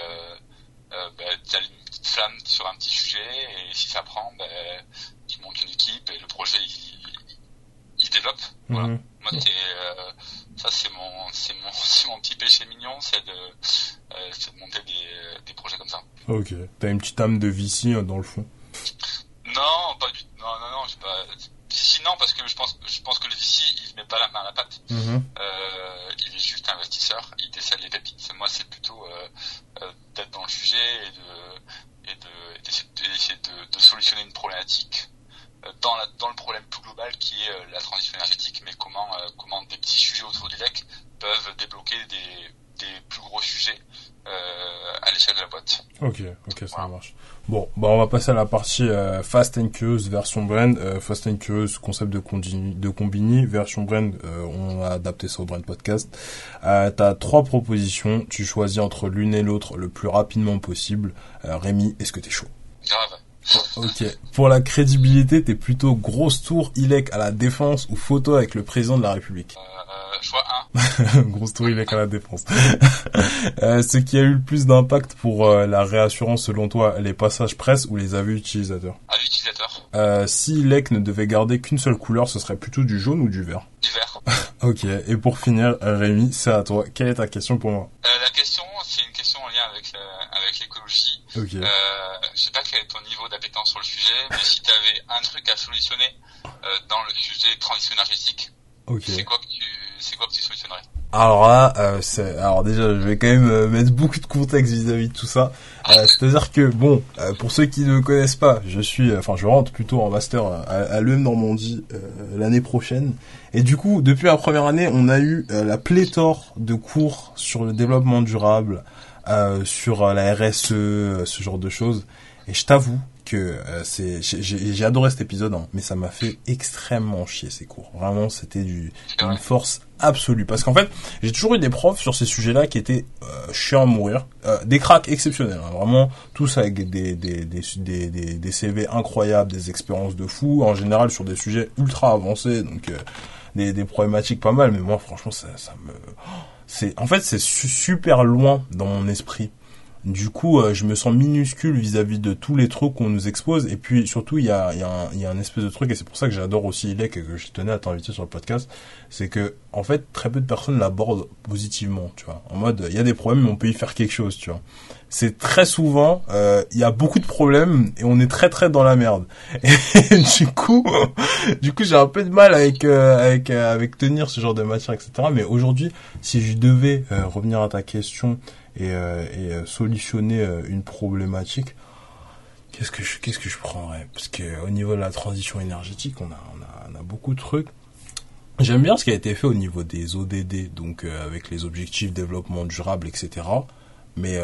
euh, bah, t'as une petite flamme sur un petit sujet et si ça prend, bah, tu montes une équipe et le projet il, il développe. Voilà. Mhm. Moi, c'est euh, ça, c'est mon, c'est mon, c'est mon petit péché mignon, c'est de, euh, c'est de monter des, des projets comme ça. Ok. T'as une petite âme de VC hein, dans le fond. Non, pas du, non, non, non, j'ai pas. VC non, parce que je pense, je pense que le VC, il met pas la main à la pâte. Mhm. euh, il est juste investisseur, il décèle les pépites. Moi, c'est plutôt euh, euh, d'être dans le sujet et de, et de, d'essayer de, de, de solutionner une problématique dans, la, dans le problème plus global qui est euh, la transition énergétique, mais comment, euh, comment des petits sujets autour du deck peuvent débloquer des, des plus gros sujets à l'échelle de la boîte. Ok, ok, ça marche. Bon, bah on va passer à la partie Fast and Curious version brand. Fast and Curious, concept de, de Combini, version brand, on a adapté ça au brand podcast. Euh, T'as trois propositions, tu choisis entre l'une et l'autre le plus rapidement possible. Rémi, est-ce que t'es chaud? Grave. Ok. Pour la crédibilité, t'es plutôt grosse tour ILEC à la défense ou photo avec le président de la République? Euh, Choix 1. grosse tour ILEC à la défense. euh, ce qui a eu le plus d'impact pour euh, la réassurance selon toi, les passages presse ou les avis utilisateurs? Avis utilisateurs. Euh, si ILEC ne devait garder qu'une seule couleur, ce serait plutôt du jaune ou du vert? Du vert. ok. Et pour finir, Rémi, c'est à toi. Quelle est ta question pour moi? La question l'écologie. Ok. Euh, je sais pas quel est ton niveau d'appétence sur le sujet, mais si tu avais un truc à solutionner euh, dans le sujet transition énergétique, okay. c'est quoi que tu c'est quoi que tu solutionnerais? Alors là, euh, c'est, alors déjà, je vais quand même euh, mettre beaucoup de contexte vis-à-vis de tout ça. Euh, c'est-à-dire que bon, pour ceux qui ne me connaissent pas, je suis, enfin, je rentre plutôt en master à, à l'EM Normandie l'année prochaine. Et du coup, depuis la première année, on a eu la pléthore de cours sur le développement durable, sur la RSE, ce genre de choses. Et je t'avoue que euh, c'est j'ai adoré cet épisode, hein, mais ça m'a fait extrêmement chier ces cours. Vraiment, c'était du une force absolue. Parce qu'en fait, j'ai toujours eu des profs sur ces sujets-là qui étaient euh, chiants à mourir, euh, des cracks exceptionnels, hein, vraiment tous avec des des, des des, des des CV incroyables, des expériences de fou, en général sur des sujets ultra avancés, donc euh, des des problématiques pas mal. Mais moi, franchement, ça ça me c'est en fait c'est super loin dans mon esprit du coup, euh, je me sens minuscule vis-à-vis de tous les trucs qu'on nous expose. Et puis surtout, il y a, y, a un, y a un espèce de truc, et c'est pour ça que j'adore aussi Ilek et que je tenais à t'inviter sur le podcast, c'est que en fait, très peu de personnes l'abordent positivement, tu vois. En mode, il y a des problèmes, mais on peut y faire quelque chose, tu vois. C'est très souvent, euh, il y a beaucoup de problèmes et on est très très dans la merde. Et du coup, du coup, j'ai un peu de mal avec euh, avec avec tenir ce genre de matière, etc. Mais aujourd'hui, si je devais revenir à ta question et, euh, euh, solutionner euh, une problématique, qu'est-ce que je qu'est-ce que je prendrais? Parce que au niveau de la transition énergétique, on a on a, beaucoup de trucs. J'aime bien ce qui a été fait au niveau des ODD, donc avec les objectifs développement durable, etc. Mais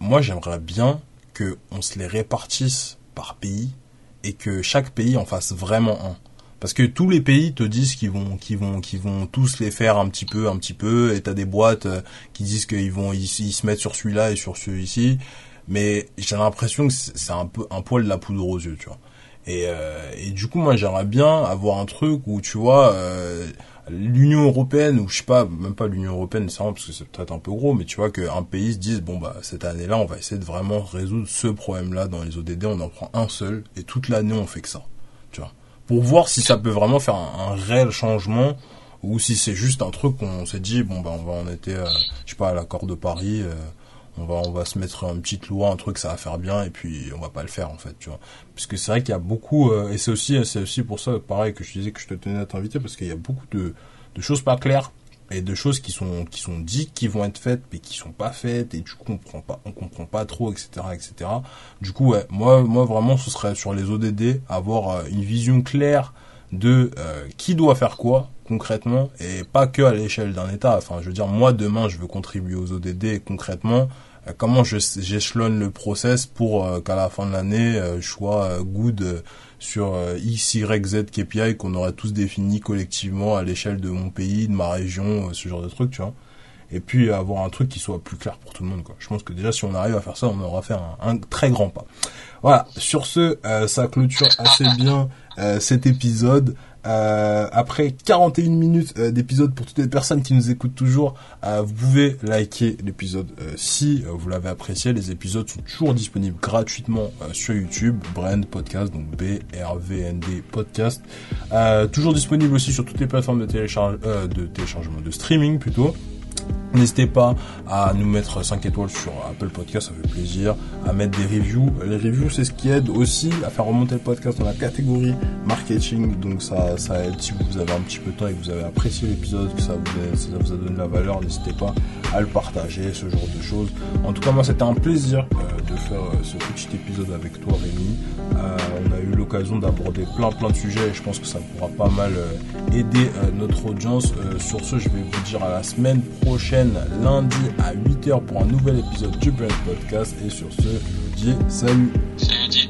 moi, j'aimerais bien que on se les répartisse par pays et que chaque pays en fasse vraiment un parce que tous les pays te disent qu'ils vont qu'ils vont qu'ils vont tous les faire un petit peu un petit peu et t'as des boîtes euh, qui disent qu'ils vont ils, se mettent sur celui-là et sur celui-ci mais j'ai l'impression que c'est un peu un poil de la poudre aux yeux tu vois. Et euh, et du coup moi j'aimerais bien avoir un truc où tu vois euh, l'Union européenne ou je sais pas même pas l'Union européenne nécessairement parce que c'est peut-être un peu gros mais tu vois qu'un pays se dise bon bah cette année-là on va essayer de vraiment résoudre ce problème-là dans les ODD on en prend un seul et toute l'année on fait que ça pour voir si ça peut vraiment faire un, réel changement ou si c'est juste un truc qu'on s'est dit bon ben on va était euh, je sais pas à l'accord de Paris euh, on va se mettre une petite loi, un truc ça va faire bien et puis on va pas le faire en fait, tu vois. Parce que c'est vrai qu'il y a beaucoup et c'est aussi c'est aussi pour ça pareil que je disais que je te tenais à t'inviter parce qu'il y a beaucoup de choses pas claires et de choses qui sont qui sont dites qui vont être faites mais qui sont pas faites et du coup on comprend pas on comprend pas trop etc etc du coup ouais moi moi vraiment ce serait sur les ODD avoir euh, une vision claire de euh, qui doit faire quoi concrètement et pas que à l'échelle d'un État. Enfin je veux dire moi demain je veux contribuer aux ODD concrètement comment j'échelonne le process pour qu'à la fin de l'année je sois good sur euh, X, Y, Z KPI qu'on aurait tous défini collectivement à l'échelle de mon pays, de ma région, euh, ce genre de truc, tu vois. Et puis avoir un truc qui soit plus clair pour tout le monde, quoi. Je pense que déjà si on arrive à faire ça, on aura fait un, très grand pas. Voilà. Sur ce, euh, ça clôture assez bien cet épisode. Euh, après 41 minutes euh, d'épisode pour toutes les personnes qui nous écoutent toujours, euh, vous pouvez liker l'épisode si vous l'avez apprécié. Les épisodes sont toujours disponibles gratuitement sur YouTube, Brand Podcast, donc B R V N D Podcast. toujours disponible aussi sur toutes les plateformes de télécharge, de téléchargement, de streaming plutôt. N'hésitez pas à nous mettre 5 étoiles sur Apple Podcast, ça fait plaisir, à mettre des reviews. Les reviews, c'est ce qui aide aussi à faire remonter le podcast dans la catégorie marketing. Donc ça, ça aide si vous avez un petit peu de temps et que vous avez apprécié l'épisode, que ça vous, a, donné de la valeur, n'hésitez pas à le partager, ce genre de choses. En tout cas, moi, c'était un plaisir euh, de faire euh, ce petit épisode avec toi, Rémi. Euh, on a eu l'occasion d'aborder plein plein de sujets et je pense que ça pourra pas mal aider notre audience. sur ce, je vais vous dire à la semaine prochaine, lundi à 8h pour un nouvel épisode du Brand Podcast. Et sur ce, je dis salut. Salut.